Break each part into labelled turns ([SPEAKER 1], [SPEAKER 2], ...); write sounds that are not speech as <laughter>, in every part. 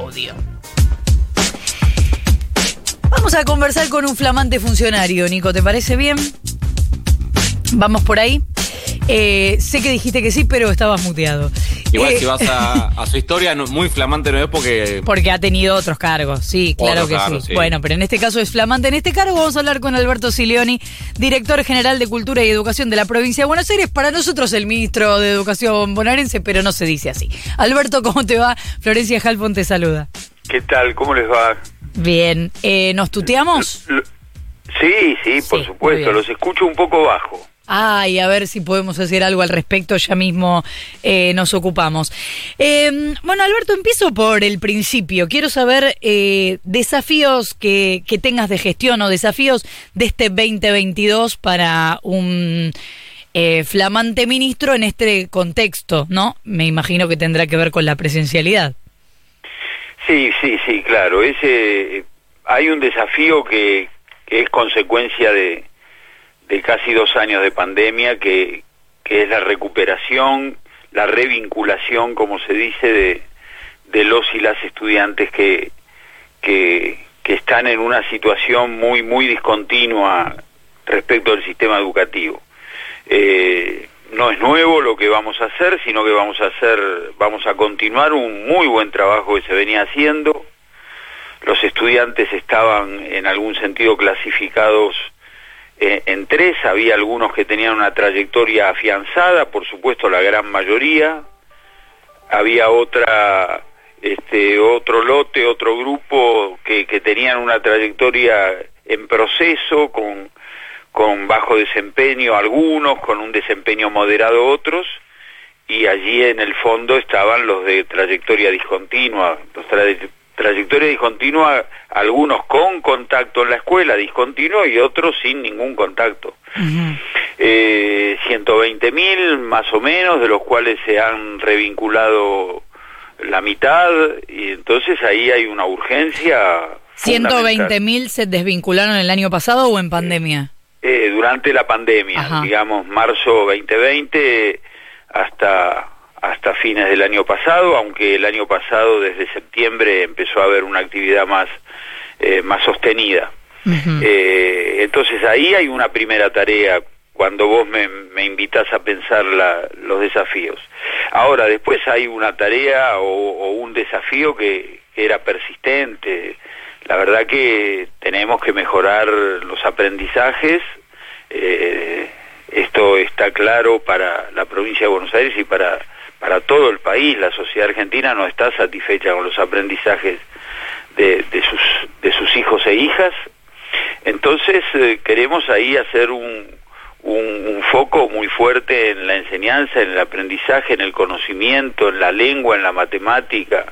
[SPEAKER 1] audio. Vamos a conversar con un flamante funcionario, Nico, ¿te parece bien? Vamos por ahí. Eh, sé que dijiste que sí, pero estabas muteado.
[SPEAKER 2] Igual
[SPEAKER 1] Eh,
[SPEAKER 2] si vas a, a su historia, no- muy flamante no es porque...
[SPEAKER 1] Porque ha tenido otros cargos, sí, claro que
[SPEAKER 2] cargos,
[SPEAKER 1] sí.
[SPEAKER 2] sí.
[SPEAKER 1] Bueno, pero en este caso es flamante. En este cargo vamos a hablar con Alberto Silioni, director general de Cultura y Educación de la provincia de Buenos Aires. Para nosotros el ministro de Educación bonaerense, pero no se dice así. Alberto, ¿cómo te va? Florencia Halpon te saluda.
[SPEAKER 3] ¿Qué tal? ¿Cómo les va?
[SPEAKER 1] Bien, eh, ¿nos tuteamos?
[SPEAKER 3] L- Sí, sí, por
[SPEAKER 1] Sí,
[SPEAKER 3] supuesto. Los escucho un poco bajo.
[SPEAKER 1] Ay, a ver si podemos hacer algo al respecto, ya mismo eh, nos ocupamos. Eh, bueno, Alberto, empiezo por el principio. Quiero saber eh, desafíos que, que tengas de gestión o desafíos de este 2022 para un eh, flamante ministro en este contexto, ¿no? Me imagino que tendrá que ver con la presencialidad.
[SPEAKER 3] Sí, sí, sí, claro. Ese, hay un desafío que es consecuencia de, de casi dos años de pandemia, que, que es la recuperación, la revinculación, como se dice, de, de los y las estudiantes que, que, que están en una situación muy, muy discontinua respecto al sistema educativo. Eh, no es nuevo lo que vamos a hacer, sino que vamos a hacer, vamos a continuar un muy buen trabajo que se venía haciendo. Los estudiantes estaban en algún sentido clasificados eh, en tres, había algunos que tenían una trayectoria afianzada, por supuesto la gran mayoría, había otra, este, otro lote, otro grupo que, que tenían una trayectoria en proceso, con, con bajo desempeño algunos, con un desempeño moderado otros, y allí en el fondo estaban los de trayectoria discontinua, los tra- trayectoria discontinua, algunos con contacto en la escuela discontinuo y otros sin ningún contacto. Eh, 120 mil más o menos, de los cuales se han revinculado la mitad, y entonces ahí hay una urgencia. fundamental.
[SPEAKER 1] ¿120 mil se desvincularon el año pasado o en pandemia?
[SPEAKER 3] Eh, durante la pandemia,
[SPEAKER 1] Ajá.
[SPEAKER 3] digamos marzo 2020 hasta hasta fines del año pasado, aunque el año pasado desde septiembre empezó a haber una actividad más eh, más sostenida. Eh, entonces ahí hay una primera tarea cuando vos me, me invitas a pensar la- los desafíos. Ahora, después hay una tarea o, o un desafío que, que era persistente. La verdad que tenemos que mejorar los aprendizajes. Eh, esto está claro para la provincia de Buenos Aires y para, para todo el país. La sociedad argentina no está satisfecha con los aprendizajes de, sus hijos e hijas. Entonces eh, queremos ahí hacer un, un, un foco muy fuerte en la enseñanza, en el aprendizaje, en el conocimiento, en la lengua, en la matemática,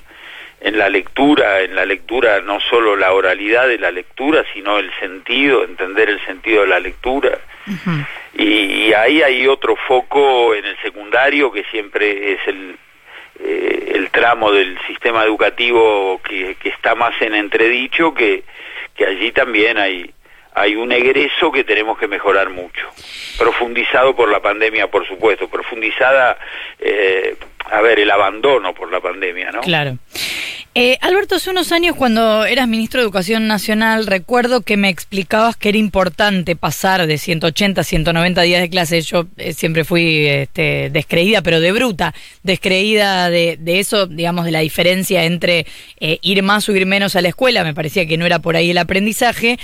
[SPEAKER 3] en la lectura, en la lectura no solo la oralidad de la lectura, sino el sentido, entender el sentido de la lectura. Y, y ahí hay otro foco en el secundario que siempre es el, eh, el tramo del sistema educativo que, que está más en entredicho, que, que allí también hay, hay un egreso que tenemos que mejorar mucho. Profundizado por la pandemia, por supuesto, profundizada, eh, a ver, el abandono por la pandemia, ¿no?
[SPEAKER 1] Claro. Eh, Alberto, hace unos años cuando eras ministro de Educación Nacional, recuerdo que me explicabas que era importante pasar de 180 a 190 días de clase. Yo eh, siempre fui este, descreída, pero de bruta, descreída de, de eso, digamos, de la diferencia entre eh, ir más o ir menos a la escuela. Me parecía que no era por ahí el aprendizaje.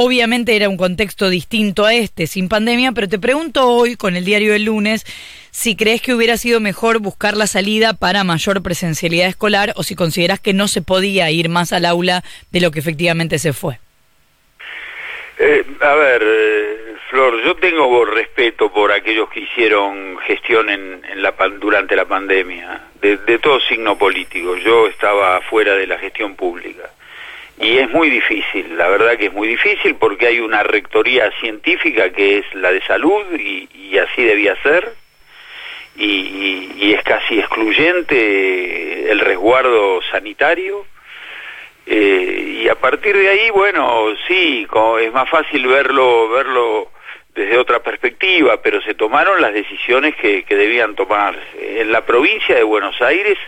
[SPEAKER 1] Obviamente era un contexto distinto a este, sin pandemia, pero te pregunto hoy, con el diario del lunes, si crees que hubiera sido mejor buscar la salida para mayor presencialidad escolar o si consideras que no se podía ir más al aula de lo que efectivamente se fue.
[SPEAKER 3] Eh, a ver, eh, Flor, yo tengo respeto por aquellos que hicieron gestión en, en la, durante la pandemia, de, de todo signo político. Yo estaba fuera de la gestión pública. Y es muy difícil, la verdad que es muy difícil porque hay una rectoría científica que es la de salud y, así debía ser. Y, y- es casi excluyente el resguardo sanitario. Eh, y a partir de ahí, bueno, sí, es más fácil verlo, verlo desde otra perspectiva, pero se tomaron las decisiones que, que debían tomarse. En la provincia de Buenos Aires,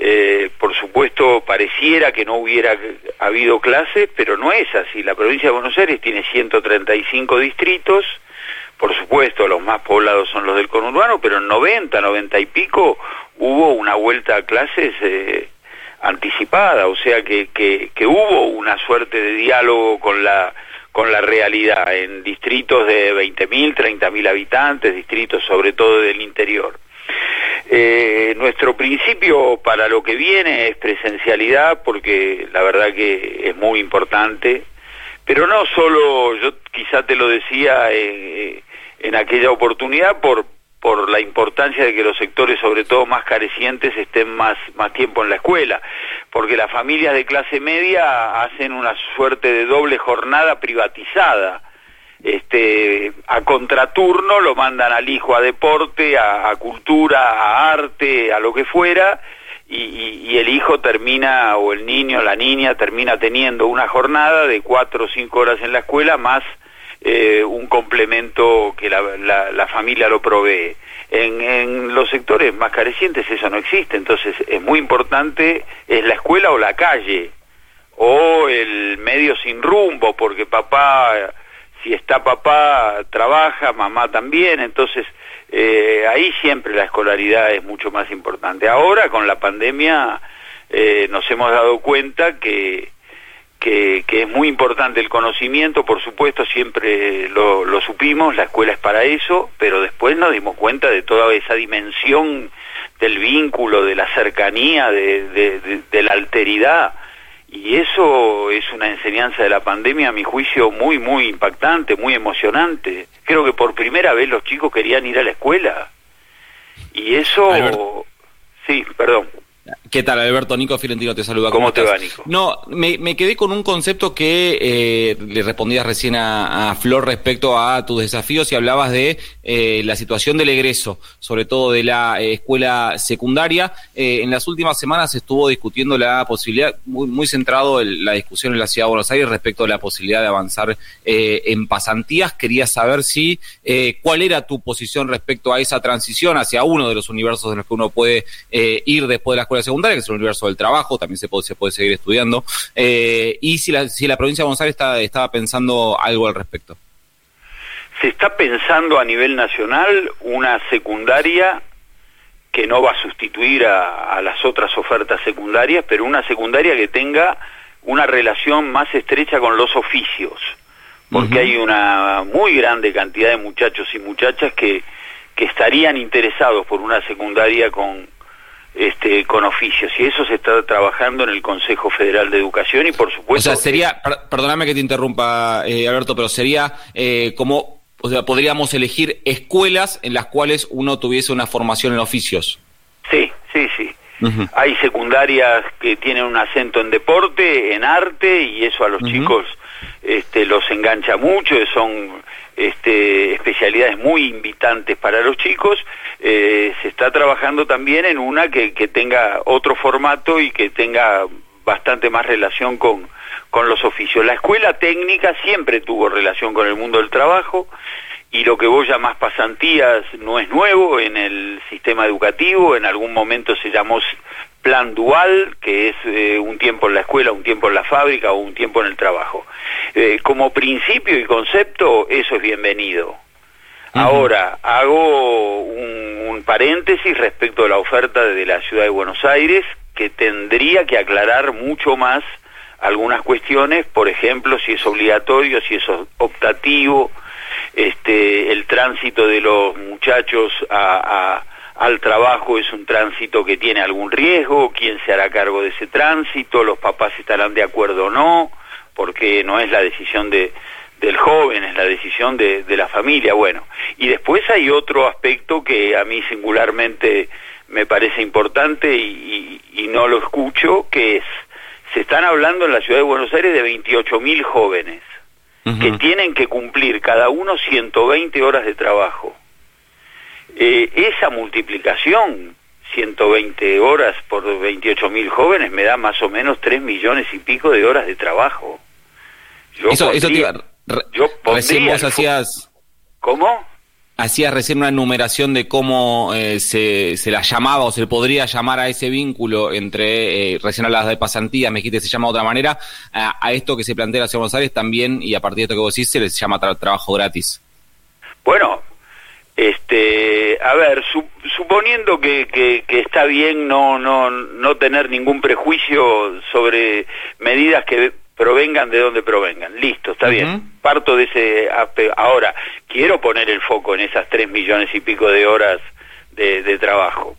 [SPEAKER 3] Eh, por supuesto, pareciera que no hubiera habido clases, pero no es así. La provincia de Buenos Aires tiene 135 distritos, por supuesto, los más poblados son los del conurbano, pero en 90, 90 y pico hubo una vuelta a clases eh, anticipada, o sea que, hubo una suerte de diálogo con la con la realidad en distritos de 20.000, 30.000 habitantes, distritos sobre todo del interior. Eh, nuestro principio para lo que viene es presencialidad porque la verdad que es muy importante, pero no solo, yo quizá te lo decía eh, en aquella oportunidad por, por la importancia de que los sectores, sobre todo más carecientes, estén más, más tiempo en la escuela, porque las familias de clase media hacen una suerte de doble jornada privatizada. Este, a contraturno lo mandan al hijo a deporte, a, cultura, a arte, a lo que fuera, y, el hijo termina, o el niño, la niña, termina teniendo una jornada de cuatro o cinco horas en la escuela, más eh, un complemento que la, la, familia lo provee. En, los sectores más carecientes eso no existe, entonces es muy importante, es la escuela o la calle, o el medio sin rumbo, porque papá, si está papá, trabaja, mamá también, entonces eh, ahí siempre la escolaridad es mucho más importante. Ahora con la pandemia eh, nos hemos dado cuenta que que, es muy importante el conocimiento, por supuesto, siempre lo, supimos, la escuela es para eso, pero después nos dimos cuenta de toda esa dimensión del vínculo, de la cercanía, de, la alteridad, y eso es una enseñanza de la pandemia, a mi juicio, muy, muy impactante, muy emocionante. Creo que por primera vez los chicos querían ir a la escuela, y eso... Sí, perdón.
[SPEAKER 2] ¿Qué tal, Alberto? Nico Fiorentino te saluda.
[SPEAKER 3] ¿Cómo, te va, Nico?
[SPEAKER 2] No, me, quedé con un concepto que eh, le respondías recién a, Flor respecto a tus desafíos y hablabas de eh, la situación del egreso, sobre todo de la eh, escuela secundaria. en las últimas semanas se estuvo discutiendo la posibilidad, muy, muy centrado en la discusión en la Ciudad de Buenos Aires respecto a la posibilidad de avanzar en pasantías. Quería saber si, cuál era tu posición respecto a esa transición hacia uno de los universos en los que uno puede ir después de la escuela secundaria, que es el universo del trabajo, también se puede, se puede seguir estudiando, eh, y si la, si la provincia de Buenos Aires está, estaba pensando algo al respecto.
[SPEAKER 3] Se está pensando a nivel nacional una secundaria que no va a sustituir a, las otras ofertas secundarias, pero una secundaria que tenga una relación más estrecha con los oficios, porque hay una muy grande cantidad de muchachos y muchachas que, que estarían interesados por una secundaria con, este, con oficios y eso se está trabajando en el Consejo Federal de Educación y por supuesto...
[SPEAKER 2] O sea, sería, perdóname que te interrumpa, eh, Alberto, pero sería eh, como, o sea, podríamos elegir escuelas en las cuales uno tuviese una formación en oficios.
[SPEAKER 3] Sí, sí, sí. Hay secundarias que tienen un acento en deporte, en arte, y eso a los chicos este, los engancha mucho, son este, especialidades muy invitantes para los chicos. Eh, se está trabajando también en una que, que, tenga otro formato y que tenga bastante más relación con, con los oficios. La escuela técnica siempre tuvo relación con el mundo del trabajo y lo que vos llamás pasantías no es nuevo en el sistema educativo, en algún momento se llamó plan dual, que es eh, un tiempo en la escuela, un tiempo en la fábrica o un tiempo en el trabajo. Eh, como principio y concepto, eso es bienvenido. Ahora, hago un, paréntesis respecto a la oferta de la ciudad de Buenos Aires, que tendría que aclarar mucho más algunas cuestiones, por ejemplo, si es obligatorio, si es optativo, este, el tránsito de los muchachos a al trabajo es un tránsito que tiene algún riesgo, quién se hará cargo de ese tránsito, los papás estarán de acuerdo o no, porque no es la decisión de, del joven, es la decisión de, de la familia. Bueno, y después hay otro aspecto que a mí singularmente me parece importante y, y, no lo escucho, que es, se están hablando en la ciudad de Buenos Aires de 28 mil jóvenes que tienen que cumplir cada uno 120 horas de trabajo eh, esa multiplicación, 120 horas por 28 mil jóvenes, me da más o menos 3 millones y pico de horas de trabajo.
[SPEAKER 2] Yo eso, eso te iba, yo vos hacías...
[SPEAKER 3] ¿Cómo?
[SPEAKER 2] hacías recién una enumeración de cómo eh, se, se, la llamaba o se le podría llamar a ese vínculo entre, eh, recién hablabas de pasantía, me dijiste se llama de otra manera, a, esto que se plantea la Aires también, y a partir de esto que vos decís, se les llama trabajo gratis.
[SPEAKER 3] Bueno, este, a ver, suponiendo que, que, que, está bien no, no, no tener ningún prejuicio sobre medidas que provengan de donde provengan. Listo, está bien. Parto de ese Ahora, quiero poner el foco en esas tres millones y pico de horas de, trabajo.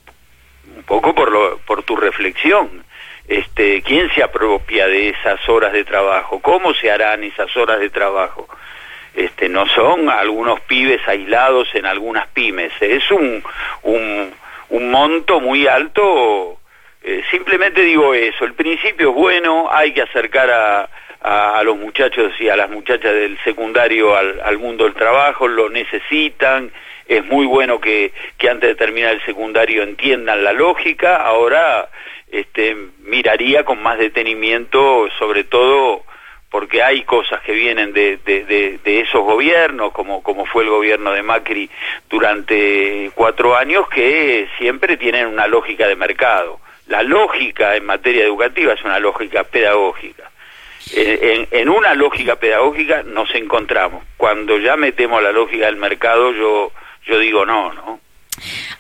[SPEAKER 3] Un poco por, lo, por tu reflexión. Este, ¿Quién se apropia de esas horas de trabajo? ¿Cómo se harán esas horas de trabajo? Este, no son algunos pibes aislados en algunas pymes. Es un, un, monto muy alto eh, simplemente digo eso, el principio es bueno, hay que acercar a, a, los muchachos y a las muchachas del secundario al, mundo del trabajo, lo necesitan, es muy bueno que, que antes de terminar el secundario entiendan la lógica, ahora este, miraría con más detenimiento, sobre todo porque hay cosas que vienen de, de, de, esos gobiernos, como, como fue el gobierno de Macri durante cuatro años, que siempre tienen una lógica de mercado la lógica en materia educativa es una lógica pedagógica. En, una lógica pedagógica nos encontramos. Cuando ya metemos la lógica del mercado, yo, yo digo no, ¿no?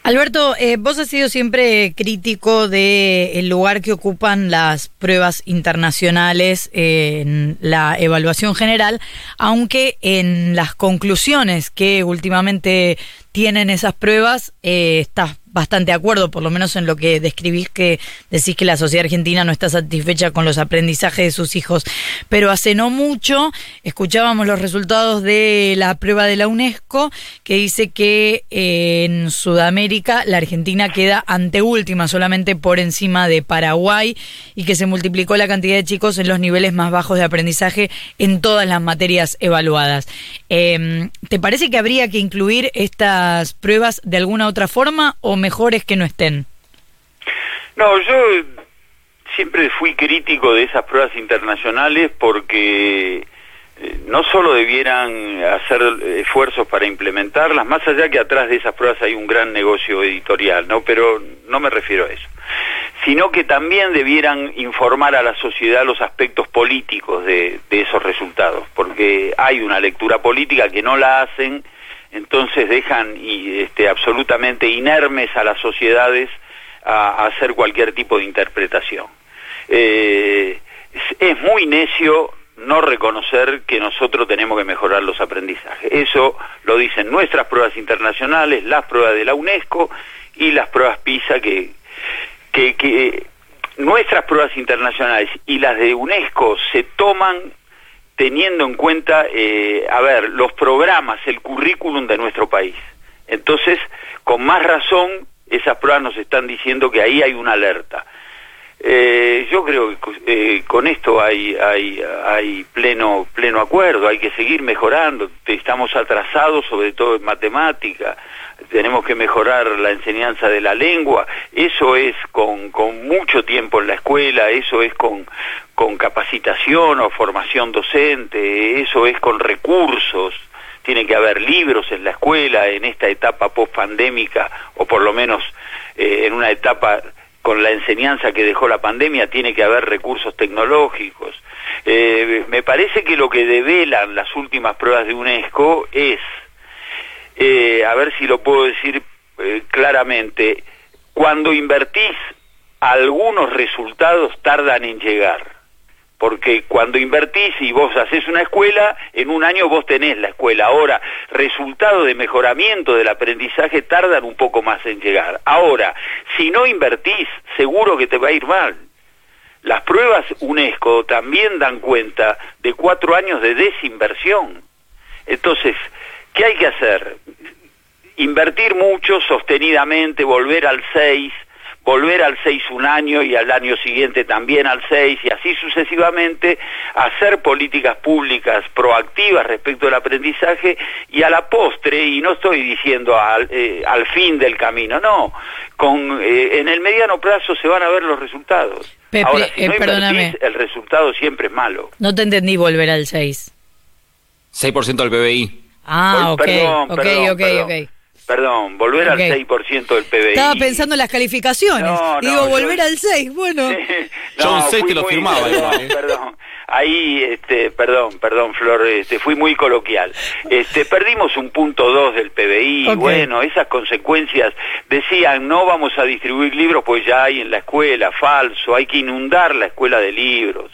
[SPEAKER 1] Alberto, eh, vos has sido siempre crítico del lugar que ocupan las pruebas internacionales en la evaluación general, aunque en las conclusiones que últimamente tienen esas pruebas eh, estás bastante acuerdo, por lo menos en lo que describís que decís que la sociedad argentina no está satisfecha con los aprendizajes de sus hijos. Pero hace no mucho escuchábamos los resultados de la prueba de la UNESCO que dice que eh, en Sudamérica la Argentina queda anteúltima solamente por encima de Paraguay y que se multiplicó la cantidad de chicos en los niveles más bajos de aprendizaje en todas las materias evaluadas. Em, ¿Te parece que habría que incluir estas pruebas de alguna otra forma o mejores que no estén?
[SPEAKER 3] No, yo siempre fui crítico de esas pruebas internacionales porque eh, no solo debieran hacer esfuerzos para implementarlas, más allá que atrás de esas pruebas hay un gran negocio editorial, ¿no? Pero no me refiero a eso. Sino que también debieran informar a la sociedad los aspectos políticos de esos resultados, porque hay una lectura política que no la hacen entonces dejan y, este, absolutamente inermes a las sociedades a, hacer cualquier tipo de interpretación. Eh, es, muy necio no reconocer que nosotros tenemos que mejorar los aprendizajes. Eso lo dicen nuestras pruebas internacionales, las pruebas de la UNESCO y las pruebas PISA que, que, que nuestras pruebas internacionales y las de UNESCO se toman teniendo en cuenta, eh, a ver, los programas, el currículum de nuestro país. Entonces, con más razón, esas pruebas nos están diciendo que ahí hay una alerta. Eh, yo creo que eh, con esto hay, hay, pleno, pleno acuerdo, hay que seguir mejorando, estamos atrasados sobre todo en matemática, tenemos que mejorar la enseñanza de la lengua, eso es con, con mucho tiempo en la escuela, eso es con, con capacitación o formación docente, eso es con recursos, tiene que haber libros en la escuela en esta etapa post-pandémica o por lo menos eh, en una etapa con la enseñanza que dejó la pandemia, tiene que haber recursos tecnológicos. Eh, me parece que lo que develan las últimas pruebas de UNESCO es, eh, a ver si lo puedo decir eh, claramente, cuando invertís, algunos resultados tardan en llegar porque cuando invertís y vos haces una escuela, en un año vos tenés la escuela. Ahora, resultados de mejoramiento del aprendizaje tardan un poco más en llegar. Ahora, si no invertís, seguro que te va a ir mal. Las pruebas UNESCO también dan cuenta de cuatro años de desinversión. Entonces, ¿qué hay que hacer? Invertir mucho sostenidamente, volver al 6, volver al 6 un año y al año siguiente también al 6 y así sucesivamente, hacer políticas públicas proactivas respecto al aprendizaje y a la postre, y no estoy diciendo al, eh, al fin del camino, no, con, eh, en el mediano plazo se van a ver los resultados. Ahora, si no eh, el resultado siempre es malo.
[SPEAKER 1] No te entendí volver al 6.
[SPEAKER 2] 6% del PBI.
[SPEAKER 1] Ah, ok,
[SPEAKER 3] Perdón,
[SPEAKER 1] ok,
[SPEAKER 3] perdón,
[SPEAKER 1] ok,
[SPEAKER 3] perdón.
[SPEAKER 1] ok.
[SPEAKER 3] Perdón, volver
[SPEAKER 1] Ok.
[SPEAKER 3] al 6% del PBI.
[SPEAKER 1] Estaba pensando en las calificaciones.
[SPEAKER 3] No, no,
[SPEAKER 1] Digo,
[SPEAKER 3] yo-
[SPEAKER 1] volver al 6, bueno. <laughs>
[SPEAKER 2] Yo un seis
[SPEAKER 3] fui
[SPEAKER 2] te lo firmaba igual, ¿eh?
[SPEAKER 3] Perdón, ahí, este, perdón, perdón, Flor, este, fui muy coloquial. Este, perdimos un punto dos del PBI, bueno, esas consecuencias, decían, no vamos a distribuir libros, pues ya hay en la escuela, falso, hay que inundar la escuela de libros.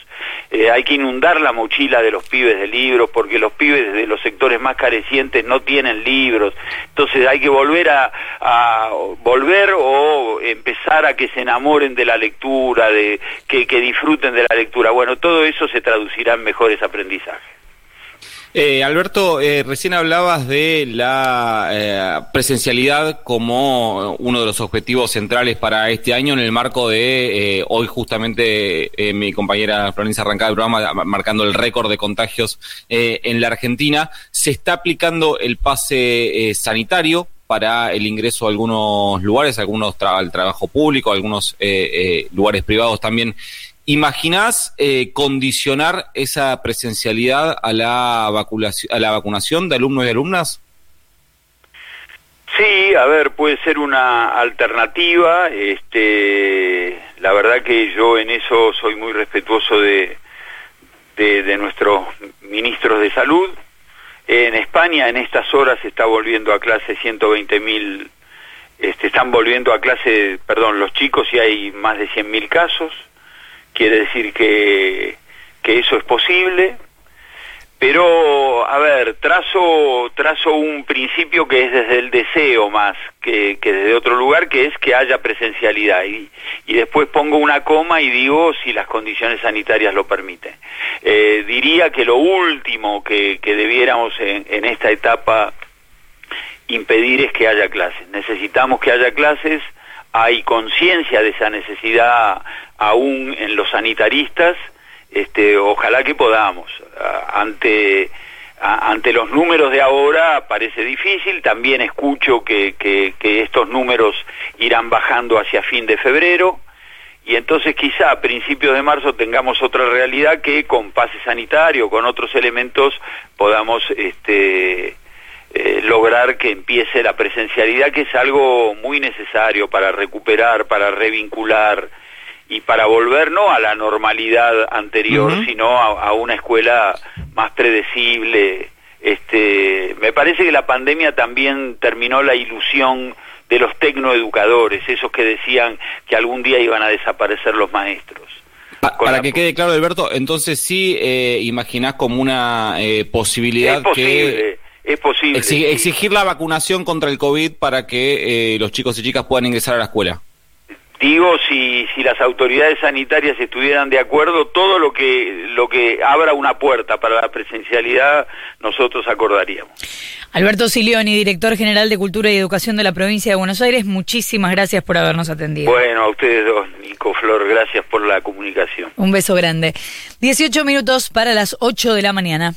[SPEAKER 3] Eh, hay que inundar la mochila de los pibes de libros porque los pibes de los sectores más carecientes no tienen libros. Entonces hay que volver a, volver o empezar a que se enamoren de la lectura de que, que disfruten de la lectura. Bueno todo eso se traducirá en mejores aprendizajes
[SPEAKER 2] Eh, Alberto, eh, recién hablabas de la eh, presencialidad como uno de los objetivos centrales para este año en el marco de eh, hoy justamente eh, mi compañera Florencia arrancaba el programa marcando el récord de contagios en la Argentina. Se está aplicando el pase sanitario para el ingreso a algunos lugares, algunos al trabajo público, algunos lugares privados también. ¿Imaginás eh, condicionar esa presencialidad a la, vacunación, a la vacunación de alumnos y alumnas?
[SPEAKER 3] Sí, a ver, puede ser una alternativa. Este, la verdad que yo en eso soy muy respetuoso de, de, nuestros ministros de salud. En España en estas horas se está volviendo a clase 120 mil, este, están volviendo a clase, perdón, los chicos y hay más de 100 mil casos. Quiere decir que, que eso es posible. Pero, a ver, trazo, trazo un principio que es desde el deseo más que, que desde otro lugar, que es que haya presencialidad. Y, y después pongo una coma y digo si las condiciones sanitarias lo permiten. Eh, diría que lo último que, que debiéramos en, en esta etapa impedir es que haya clases. Necesitamos que haya clases, hay conciencia de esa necesidad aún en los sanitaristas, este, ojalá que podamos. Ante, ante los números de ahora parece difícil, también escucho que, que, que estos números irán bajando hacia fin de febrero, y entonces quizá a principios de marzo tengamos otra realidad que con pase sanitario, con otros elementos, podamos este, eh, lograr que empiece la presencialidad, que es algo muy necesario para recuperar, para revincular y para volver no a la normalidad anterior, sino a, a una escuela más predecible. Este, me parece que la pandemia también terminó la ilusión de los tecnoeducadores, esos que decían que algún día iban a desaparecer los maestros.
[SPEAKER 2] Pa- para
[SPEAKER 3] la-
[SPEAKER 2] que quede claro, Alberto, entonces sí eh, imaginás como una eh, posibilidad
[SPEAKER 3] es posible,
[SPEAKER 2] que
[SPEAKER 3] es posible.
[SPEAKER 2] exigir la vacunación contra el COVID para que eh, los chicos y chicas puedan ingresar a la escuela.
[SPEAKER 3] Digo, si, si las autoridades sanitarias estuvieran de acuerdo, todo lo que, lo que abra una puerta para la presencialidad, nosotros acordaríamos.
[SPEAKER 1] Alberto Silioni, director general de Cultura y Educación de la provincia de Buenos Aires, muchísimas gracias por habernos atendido.
[SPEAKER 3] Bueno, a ustedes dos, Nico Flor, gracias por la comunicación.
[SPEAKER 1] Un beso grande. 18 minutos para las 8 de la mañana.